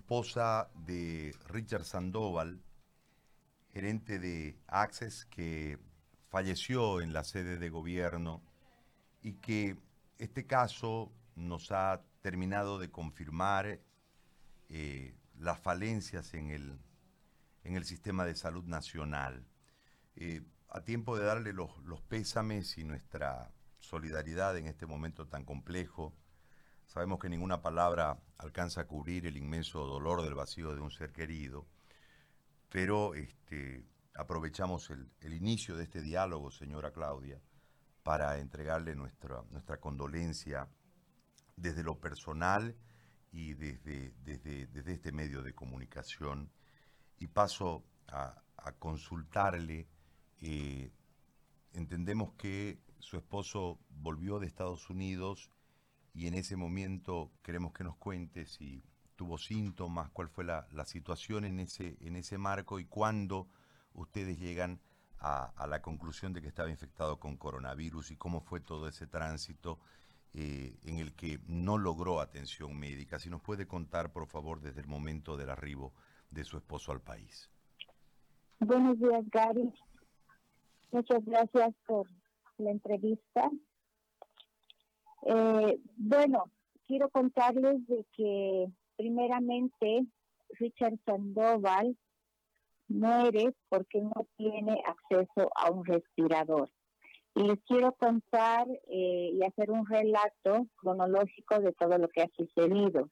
esposa de Richard Sandoval, gerente de Access, que falleció en la sede de gobierno y que este caso nos ha terminado de confirmar eh, las falencias en el, en el sistema de salud nacional. Eh, a tiempo de darle los, los pésames y nuestra solidaridad en este momento tan complejo, sabemos que ninguna palabra alcanza a cubrir el inmenso dolor del vacío de un ser querido, pero este, aprovechamos el, inicio de este diálogo, señora Claudia, para entregarle nuestra, nuestra condolencia desde lo personal y desde, desde, este medio de comunicación. Y paso a, consultarle. Eh, entendemos que su esposo volvió de Estados Unidos y en ese momento queremos que nos cuente si tuvo síntomas, cuál fue la, la situación en ese, en ese marco y cuándo ustedes llegan a, la conclusión de que estaba infectado con coronavirus y cómo fue todo ese tránsito eh, en el que no logró atención médica. Si nos puede contar, por favor, desde el momento del arribo de su esposo al país. Buenos días, Gary. Muchas gracias por la entrevista. Eh, bueno, quiero contarles de que primeramente Richard Sandoval muere porque no tiene acceso a un respirador. Y les quiero contar eh, y hacer un relato cronológico de todo lo que ha sucedido.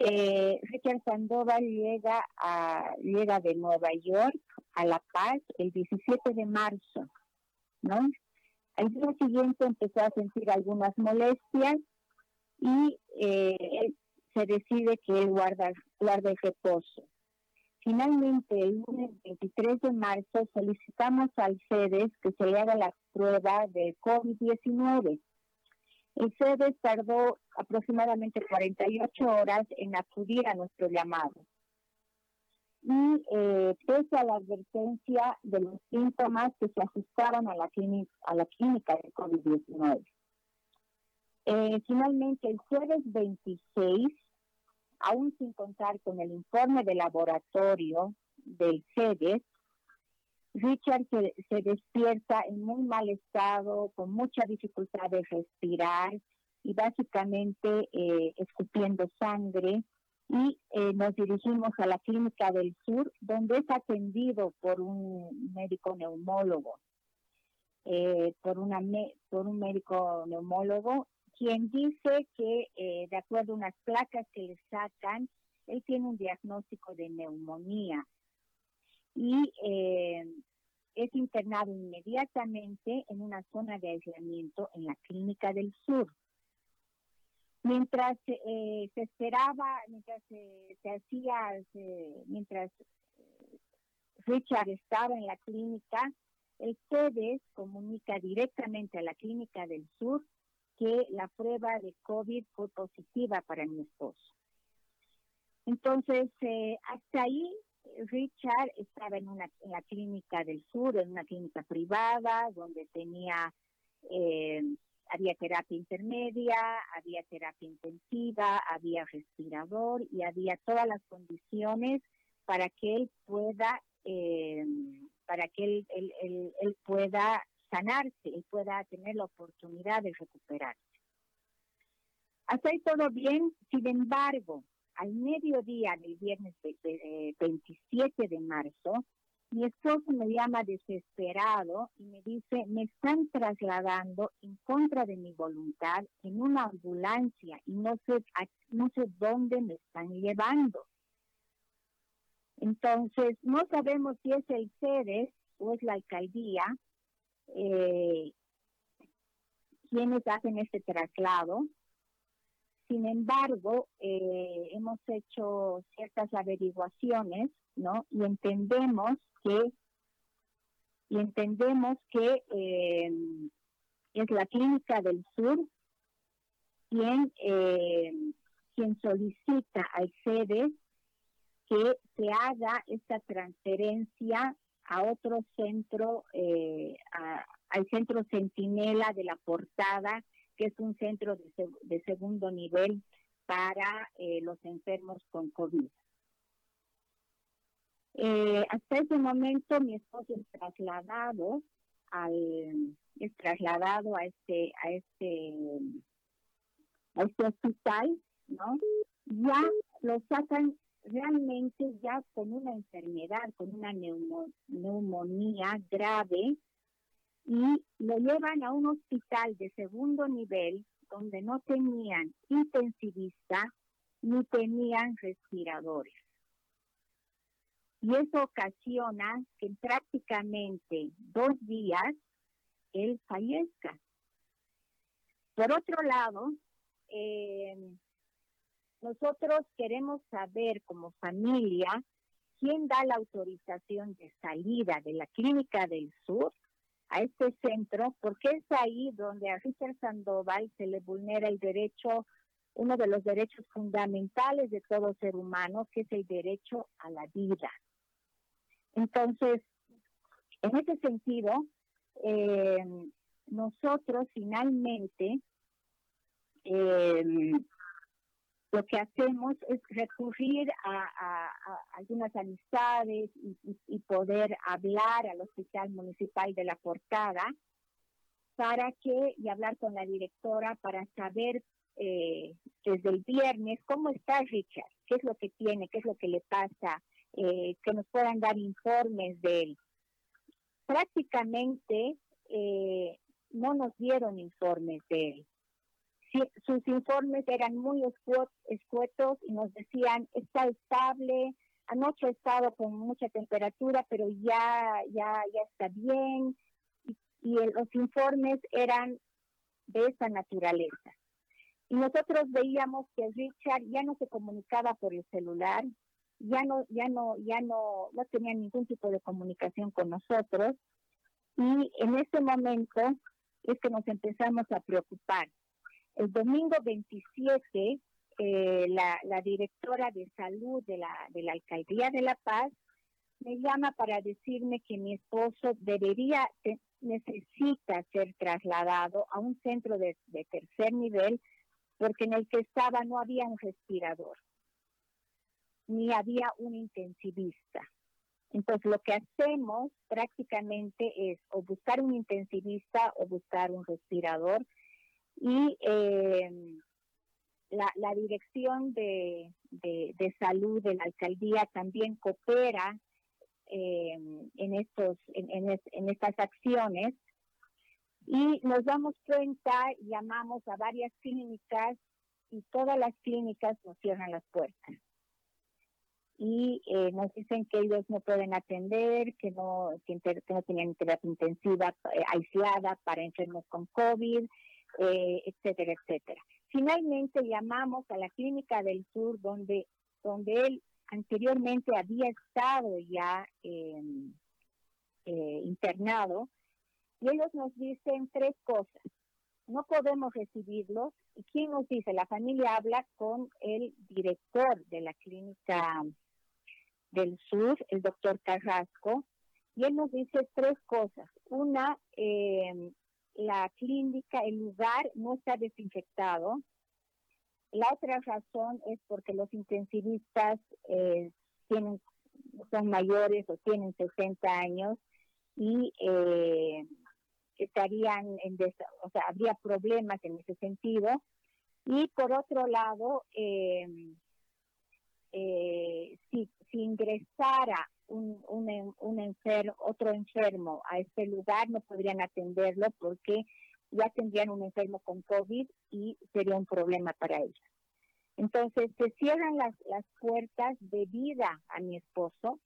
Eh, Richard Sandoval llega, a, llega de Nueva York a La Paz el 17 de marzo, ¿no? Al día siguiente empezó a sentir algunas molestias y eh, se decide que él guarda, guarda el reposo. Finalmente, el lunes 23 de marzo solicitamos al CEDES que se le haga la prueba de COVID-19. El CEDES tardó aproximadamente 48 horas en acudir a nuestro llamado. Y eh, pese a la advertencia de los síntomas que se ajustaban a la, clínica, a la clínica de COVID-19. Eh, finalmente, el jueves 26 aún sin contar con el informe de laboratorio del CEDES, Richard se, despierta en muy mal estado, con mucha dificultad de respirar y básicamente eh, escupiendo sangre y eh, nos dirigimos a la clínica del sur donde es atendido por un médico neumólogo, eh, por, un médico neumólogo quien dice que eh, de acuerdo a unas placas que le sacan, él tiene un diagnóstico de neumonía y es internado inmediatamente en una zona de aislamiento en la clínica del sur. Mientras eh, se esperaba, mientras se hacía, mientras Richard estaba en la clínica, el CEDES comunica directamente a la clínica del sur que la prueba de COVID fue positiva para mi esposo. Entonces, eh, hasta ahí, Richard estaba en, una, en la clínica del sur, en una clínica privada, donde tenía, eh, había terapia intermedia, había terapia intensiva, había respirador y había todas las condiciones para que él pueda, eh, para que él, él, pueda sanarse y pueda tener la oportunidad de recuperarse. Hasta ahí todo bien, sin embargo, al mediodía del viernes 27 de marzo, mi esposo me llama desesperado y me dice, me están trasladando en contra de mi voluntad en una ambulancia y no sé, no sé dónde me están llevando. Entonces, no sabemos si es el CEDES o es la alcaldía, eh, quienes hacen este traslado. Sin embargo, eh, hemos hecho ciertas averiguaciones, ¿no? Y entendemos que y entendemos que eh, es la clínica del sur quien eh, quien solicita al sede que se haga esta transferencia a otro centro, eh, al centro Centinela de la Portada, que es un centro de, segundo nivel para eh, los enfermos con COVID. Eh, hasta ese momento mi esposo es trasladado al es trasladado a este a este a este hospital, ¿no? Ya lo sacan realmente ya con una enfermedad, con una neumonía grave y lo llevan a un hospital de segundo nivel donde no tenían intensivista ni tenían respiradores. Y eso ocasiona que en prácticamente dos días él fallezca. Por otro lado, eh, nosotros queremos saber como familia quién da la autorización de salida de la clínica del sur a este centro, porque es ahí donde a Richard Sandoval se le vulnera el derecho, uno de los derechos fundamentales de todo ser humano, que es el derecho a la vida. Entonces, en ese sentido, eh, nosotros finalmente eh, lo que hacemos es recurrir a, algunas amistades y, poder hablar al Hospital Municipal de la Portada para que, y hablar con la directora para saber eh, desde el viernes cómo está Richard, qué es lo que tiene, qué es lo que le pasa, eh, que nos puedan dar informes de él. Prácticamente eh, no nos dieron informes de él sus informes eran muy escuetos y nos decían, está estable, anoche ha estado con mucha temperatura, pero ya, ya, ya está bien. Y, los informes eran de esa naturaleza. Y nosotros veíamos que Richard ya no se comunicaba por el celular, ya no, ya no, ya no, no tenía ningún tipo de comunicación con nosotros. Y en ese momento es que nos empezamos a preocupar el domingo 27, eh, la, directora de salud de la, de la Alcaldía de La Paz me llama para decirme que mi esposo debería, necesita ser trasladado a un centro de, de tercer nivel porque en el que estaba no había un respirador, ni había un intensivista. Entonces lo que hacemos prácticamente es o buscar un intensivista o buscar un respirador y eh, la, dirección de, salud de la alcaldía también coopera eh, en estos en, estas acciones y nos damos cuenta llamamos a varias clínicas y todas las clínicas nos cierran las puertas y eh, nos dicen que ellos no pueden atender, que no, que, no tenían terapia intensiva aislada para enfermos con COVID, eh, etcétera, etcétera. Finalmente llamamos a la Clínica del Sur, donde, donde él anteriormente había estado ya em, eh, internado, y ellos nos dicen tres cosas. No podemos recibirlos. ¿Y quién nos dice? La familia habla con el director de la Clínica del Sur, el doctor Carrasco, y él nos dice tres cosas. Una, eh, la clínica, el lugar no está desinfectado. La otra razón es porque los intensivistas eh, tienen, son mayores o tienen 60 años y eh, estarían en, o sea, habría problemas en ese sentido. Y por otro lado, eh, si, si ingresara un, otro enfermo a este lugar, no podrían atenderlo porque ya tendrían un enfermo con COVID y sería un problema para ellos. Entonces se cierran las, las puertas de vida a mi esposo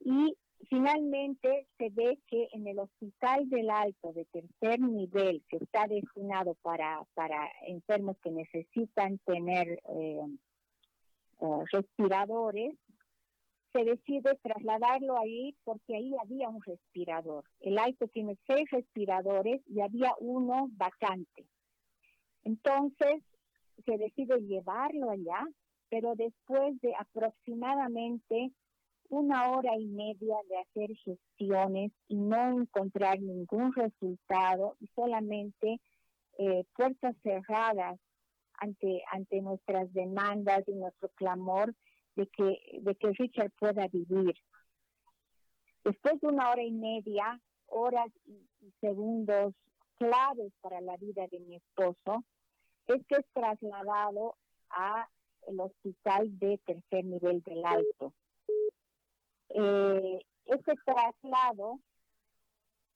y finalmente se ve que en el hospital del alto de tercer nivel que está destinado para, para enfermos que necesitan tener eh, eh, respiradores, se decide trasladarlo ahí porque ahí había un respirador. El alto tiene seis respiradores y había uno vacante. Entonces se decide llevarlo allá, pero después de aproximadamente una hora y media de hacer gestiones y no encontrar ningún resultado solamente eh, puertas cerradas ante, ante nuestras demandas y nuestro clamor de que, de que Richard pueda vivir. Después de una hora y media, horas y, segundos claves para la vida de mi esposo, es que es trasladado a el hospital de tercer nivel del alto. Eh, ese traslado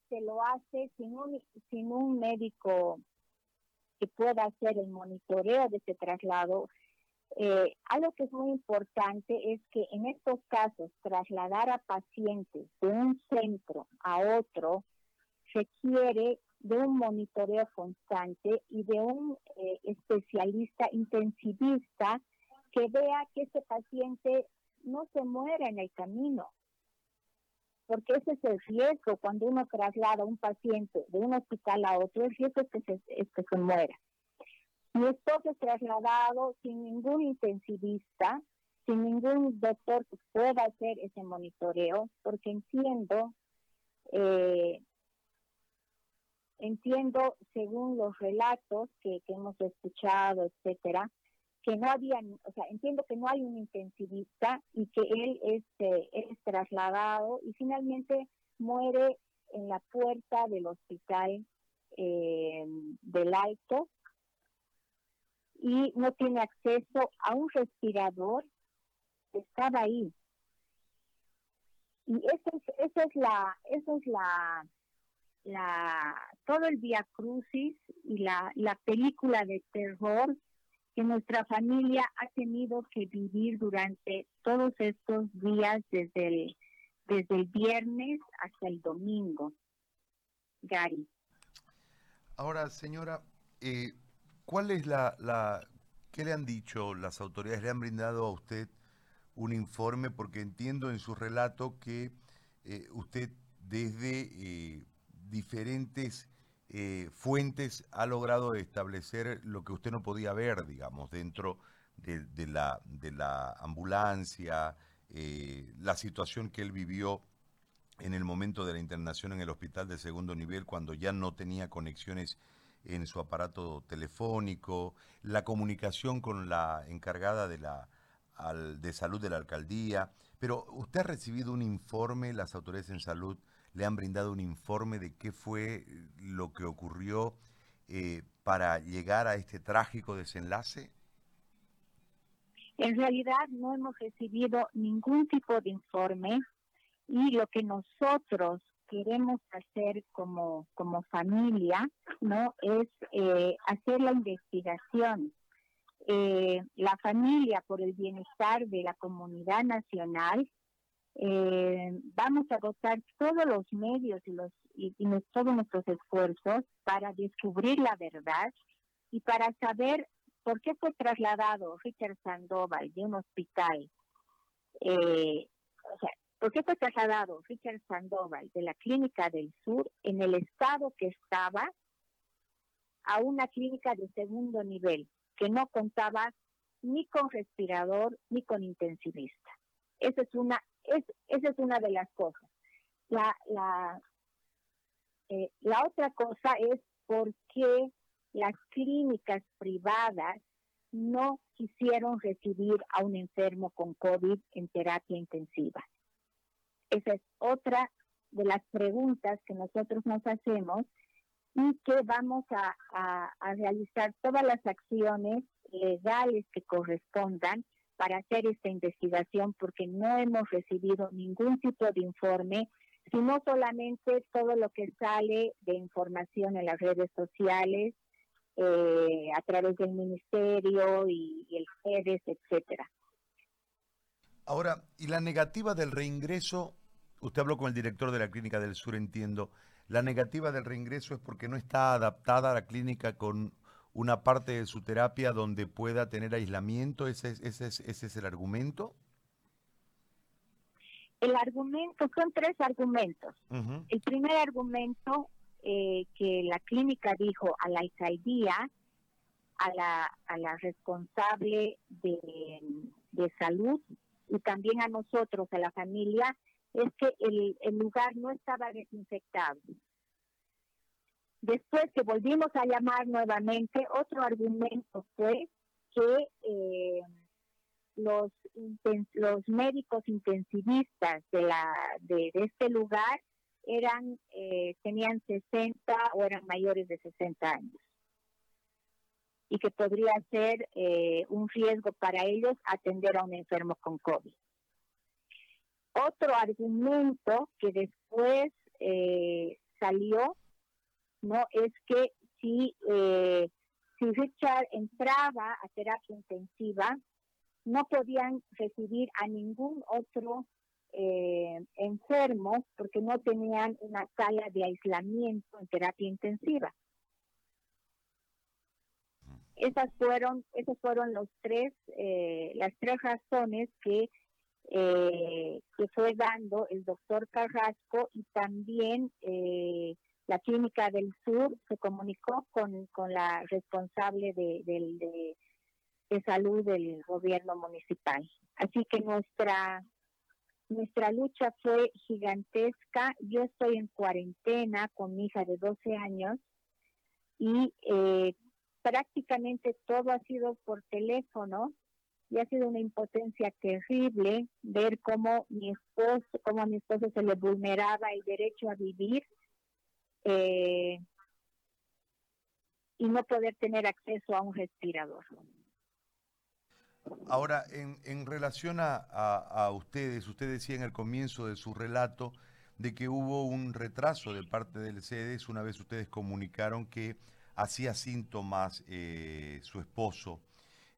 se lo hace sin un, sin un médico que pueda hacer el monitoreo de ese traslado. Eh, algo que es muy importante es que en estos casos trasladar a pacientes de un centro a otro requiere de un monitoreo constante y de un eh, especialista intensivista que vea que ese paciente no se muera en el camino, porque ese es el riesgo cuando uno traslada a un paciente de un hospital a otro, el riesgo es que se, muera. Mi esposo es trasladado sin ningún intensivista, sin ningún doctor que pueda hacer ese monitoreo, porque entiendo, eh, entiendo según los relatos que hemos escuchado, etcétera, que no había, o sea, entiendo que no hay un intensivista y que él este, es trasladado y finalmente muere en la puerta del hospital eh, del Alto y no tiene acceso a un respirador estaba ahí. Y esa es, esa es la, esa es la, la, todo el Via Crucis y la, la película de terror que nuestra familia ha tenido que vivir durante todos estos días desde el, desde el viernes hasta el domingo. Gary. Ahora, señora, eh, ¿cuál es la, la, qué le han dicho las autoridades? ¿Le han brindado a usted un informe? Porque entiendo en su relato que eh, usted desde eh, diferentes eh, Fuentes ha logrado establecer lo que usted no podía ver, digamos, dentro de, la, de la, ambulancia, eh, la situación que él vivió en el momento de la internación en el hospital de segundo nivel, cuando ya no tenía conexiones en su aparato telefónico, la comunicación con la encargada de, la, de salud de la alcaldía. Pero usted ha recibido un informe, las autoridades en salud, le han brindado un informe de qué fue lo que ocurrió eh, para llegar a este trágico desenlace? En realidad no hemos recibido ningún tipo de informe y lo que nosotros queremos hacer como, como familia no es eh, hacer la investigación. Eh, la familia por el bienestar de la comunidad nacional eh, vamos a agotar todos los medios y, los, y, todos nuestros esfuerzos para descubrir la verdad y para saber por qué fue trasladado Richard Sandoval de un hospital. Eh, o sea, ¿por qué fue trasladado Richard Sandoval de la Clínica del Sur en el estado que estaba a una clínica de segundo nivel que no contaba ni con respirador ni con intensivista? Esa es una es, esa es una de las cosas. La, la, eh, la otra cosa es por qué las clínicas privadas no quisieron recibir a un enfermo con COVID en terapia intensiva. Esa es otra de las preguntas que nosotros nos hacemos y que vamos a, a realizar todas las acciones legales que correspondan para hacer esta investigación porque no hemos recibido ningún tipo de informe, sino solamente todo lo que sale de información en las redes sociales, eh, a través del ministerio y, el FEDES, etcétera. Ahora, ¿y la negativa del reingreso? Usted habló con el director de la Clínica del Sur, entiendo. La negativa del reingreso es porque no está adaptada a la clínica con una parte de su terapia donde pueda tener aislamiento? ¿Ese es, ese es, ese es el argumento? El argumento, son tres argumentos. El primer argumento eh, que la clínica dijo a la alcaldía, a la, a la responsable de, de salud y también a nosotros, a la familia, es que el, el lugar no estaba desinfectado. Después que volvimos a llamar nuevamente, otro argumento fue que eh, los, los médicos intensivistas de, la, de, este lugar eran eh, tenían 60 o eran mayores de 60 años y que podría ser eh, un riesgo para ellos atender a un enfermo con COVID. Otro argumento que después eh, salió no es que si, eh, si Richard entraba a terapia intensiva, no podían recibir a ningún otro enfermo porque no tenían una sala de aislamiento en terapia intensiva. Esas fueron, esos fueron los tres, eh, las tres razones que, eh, que fue dando el doctor Carrasco y también eh, la Clínica del Sur se comunicó con, con la responsable de, de, de salud del gobierno municipal. Así que nuestra nuestra lucha fue gigantesca. Yo estoy en cuarentena con mi hija de 12 años y eh, prácticamente todo ha sido por teléfono y ha sido una impotencia terrible ver cómo mi esposo, cómo a mi esposo se le vulneraba el derecho a vivir eh, y no poder tener acceso a un respirador. Ahora, en, en relación a, a, ustedes, usted decía en el comienzo de su relato de que hubo un retraso de parte del CEDES una vez ustedes comunicaron que hacía síntomas eh, su esposo.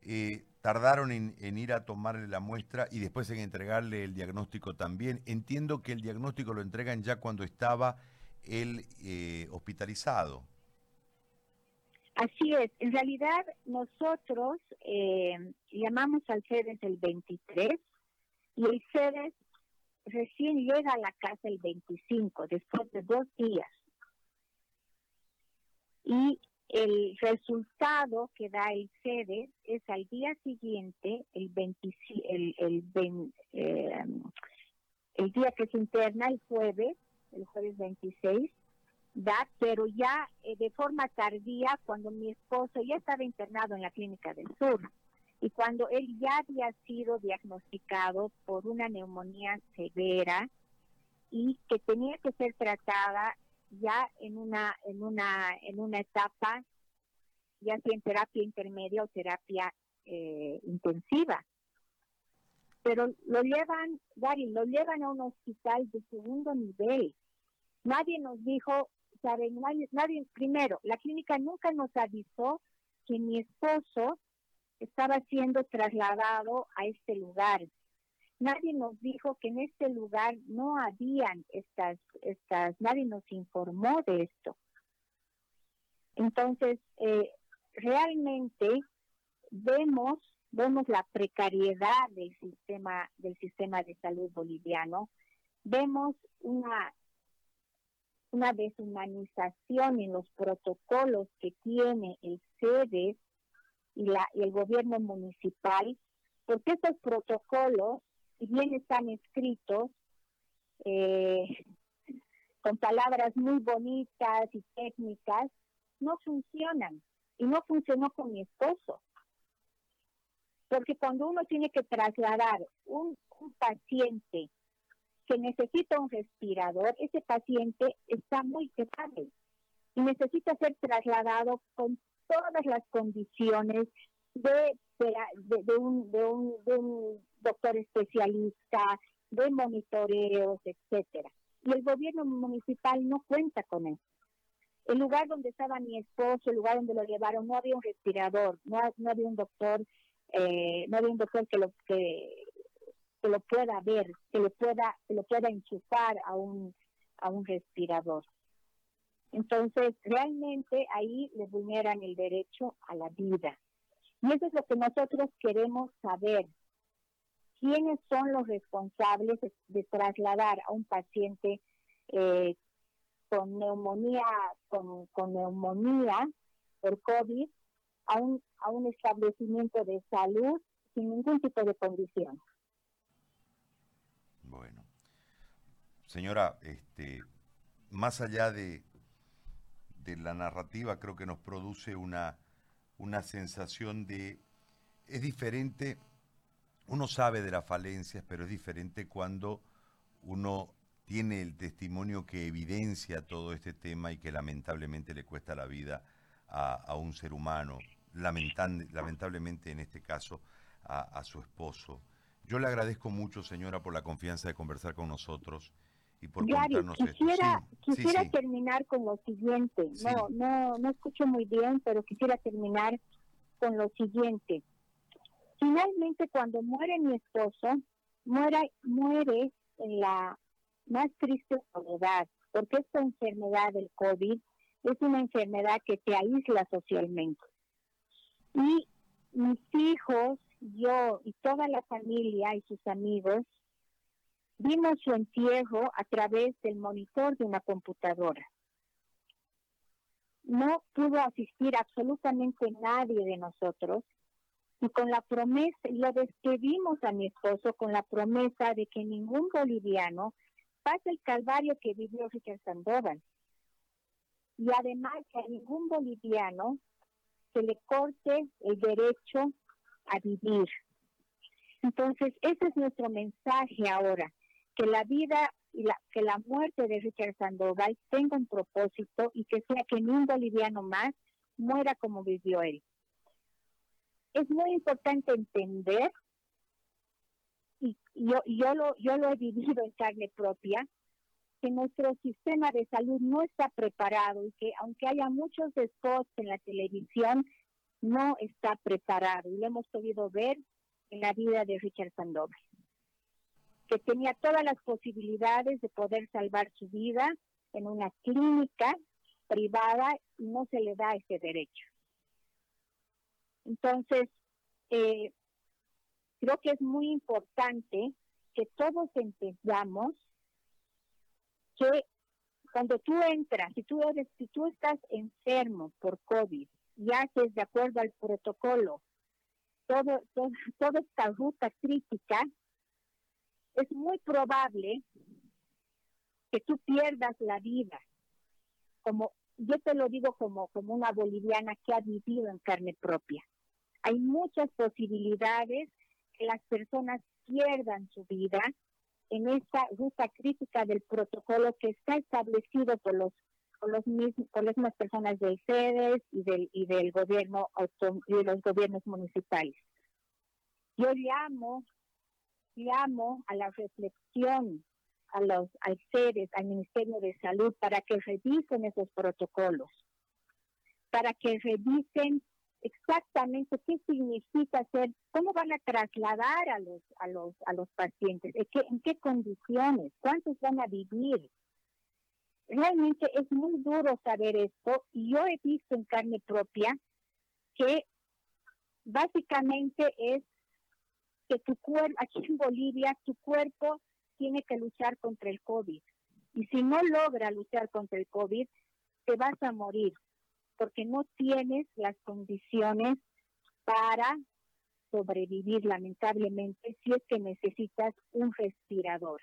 Eh, tardaron en, ir a tomarle la muestra y después en entregarle el diagnóstico también. Entiendo que el diagnóstico lo entregan ya cuando estaba él eh, hospitalizado. Así es. En realidad nosotros llamamos al CEDES el 23 y el CEDES recién llega a la casa el 25, después de dos días y el resultado que da el CEDES es al día siguiente, el, el, el, eh, el día que se interna, el jueves, el jueves 26, da, pero ya eh, de forma tardía, cuando mi esposo ya estaba internado en la Clínica del Sur y cuando él ya había sido diagnosticado por una neumonía severa y que tenía que ser tratada ya en una, en una, en una etapa, ya sea en terapia intermedia o terapia eh, intensiva. Pero lo llevan, Gary, lo llevan a un hospital de segundo nivel. Nadie nos dijo, saben, nadie, nadie, primero, la clínica nunca nos avisó que mi esposo estaba siendo trasladado a este lugar. Nadie nos dijo que en este lugar no habían estas, estas, nadie nos informó de esto. Entonces, eh, realmente vemos, vemos la precariedad del sistema, del sistema de salud boliviano, vemos una, una deshumanización en los protocolos que tiene el SEDES y, la, y el gobierno municipal, porque estos protocolos si bien están escritos eh, con palabras muy bonitas y técnicas, no funcionan. Y no funcionó con mi esposo. Porque cuando uno tiene que trasladar un paciente que necesita un respirador, ese paciente está muy grave y necesita ser trasladado con todas las condiciones de, de, un, de, un, de un doctor especialista, de monitoreos, etcétera. Y el gobierno municipal no cuenta con eso. El lugar donde estaba mi esposo, el lugar donde lo llevaron, no había un respirador, no, no había un doctor, eh, no había un doctor que lo que, que lo pueda ver, que lo pueda, que lo pueda enchufar a un a un respirador. Entonces, realmente ahí le vulneran el derecho a la vida. Y eso es lo que nosotros queremos saber, quiénes son los responsables de, trasladar a un paciente eh, con neumonía, con, neumonía por COVID a un, a un establecimiento de salud sin ningún tipo de condición. Bueno, señora, este, más allá de, de la narrativa creo que nos produce una, una sensación de... Es diferente, uno sabe de las falencias, pero es diferente cuando uno tiene el testimonio que evidencia todo este tema y que lamentablemente le cuesta la vida a, un ser humano, lamentablemente en este caso a, su esposo. Yo le agradezco mucho, señora, por la confianza de conversar con nosotros y por contarnos quisiera, Quisiera terminar con lo siguiente. No, no, no escucho muy bien, pero quisiera terminar con lo siguiente. Finalmente, cuando muere mi esposo, muere, muere en la más triste soledad, porque esta enfermedad del COVID es una enfermedad que te aísla socialmente. Y mis hijos, yo y toda la familia y sus amigos vimos su entierro a través del monitor de una computadora. No pudo asistir absolutamente nadie de nosotros y con la promesa, lo despedimos a mi esposo con la promesa de que ningún boliviano pase el calvario que vivió Richard Sandoval. Y además que a ningún boliviano se le corte el derecho a vivir. Entonces, ese es nuestro mensaje ahora, que la vida y la, que la muerte de Richard Sandoval tenga un propósito y que sea que ni un boliviano más muera como vivió él. Es muy importante entender y yo, yo, lo, yo lo he vivido en carne propia, que nuestro sistema de salud no está preparado y que aunque haya muchos spots en la televisión, no está preparado. Y lo hemos podido ver en la vida de Richard Sandoval, que tenía todas las posibilidades de poder salvar su vida en una clínica privada y no se le da ese derecho. Entonces, eh, creo que es muy importante que todos entendamos que cuando tú entras, si tú eres, si tú estás enfermo por COVID y haces de acuerdo al protocolo todo, toda esta ruta crítica, es muy probable que tú pierdas la vida. Como yo te lo digo como, como una boliviana que ha vivido en carne propia. Hay muchas posibilidades que las personas pierdan su vida en esta ruta crítica del protocolo que está establecido por los por los mismos, por las mismas personas de sedes y del y del gobierno y de los gobiernos municipales. Yo llamo llamo a la reflexión a los al sedes, al Ministerio de Salud para que revisen esos protocolos, para que revisen exactamente qué significa hacer, cómo van a trasladar a los, a los, a los pacientes, en qué, en qué condiciones, cuántos van a vivir. Realmente es muy duro saber esto y yo he visto en carne propia que básicamente es que tu cuerpo, aquí en Bolivia, tu cuerpo tiene que luchar contra el COVID. Y si no logra luchar contra el COVID, te vas a morir porque no tienes las condiciones para sobrevivir lamentablemente si es que necesitas un respirador.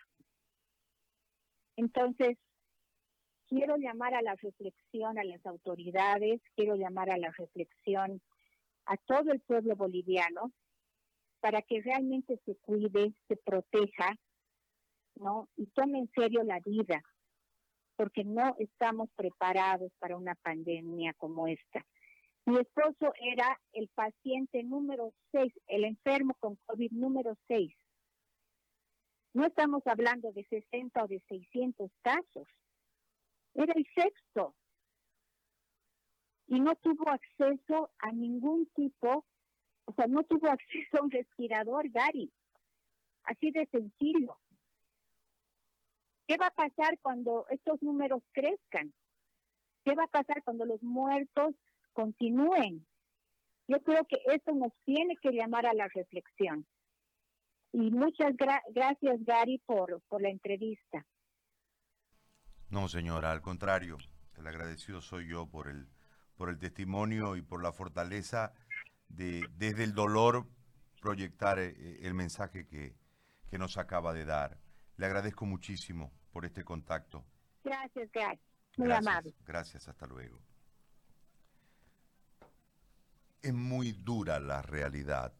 Entonces, quiero llamar a la reflexión a las autoridades, quiero llamar a la reflexión a todo el pueblo boliviano para que realmente se cuide, se proteja, ¿no? Y tome en serio la vida, porque no estamos preparados para una pandemia como esta. Mi esposo era el paciente número 6, el enfermo con COVID número 6. No estamos hablando de 60 o de 600 casos. Era el sexto. Y no tuvo acceso a ningún tipo, o sea, no tuvo acceso a un respirador, Gary. Así de sencillo. ¿Qué va a pasar cuando estos números crezcan? ¿Qué va a pasar cuando los muertos continúen? Yo creo que eso nos tiene que llamar a la reflexión. Y muchas gracias, Gary, por, por la entrevista. No, señora, al contrario, el agradecido soy yo por el, por el testimonio y por la fortaleza de, desde el dolor, proyectar eh, eh, el, mensaje que, que nos acaba de dar. Le agradezco muchísimo por este contacto. Gracias, gracias. Muy gracias, amable. Gracias, hasta luego. Es muy dura la realidad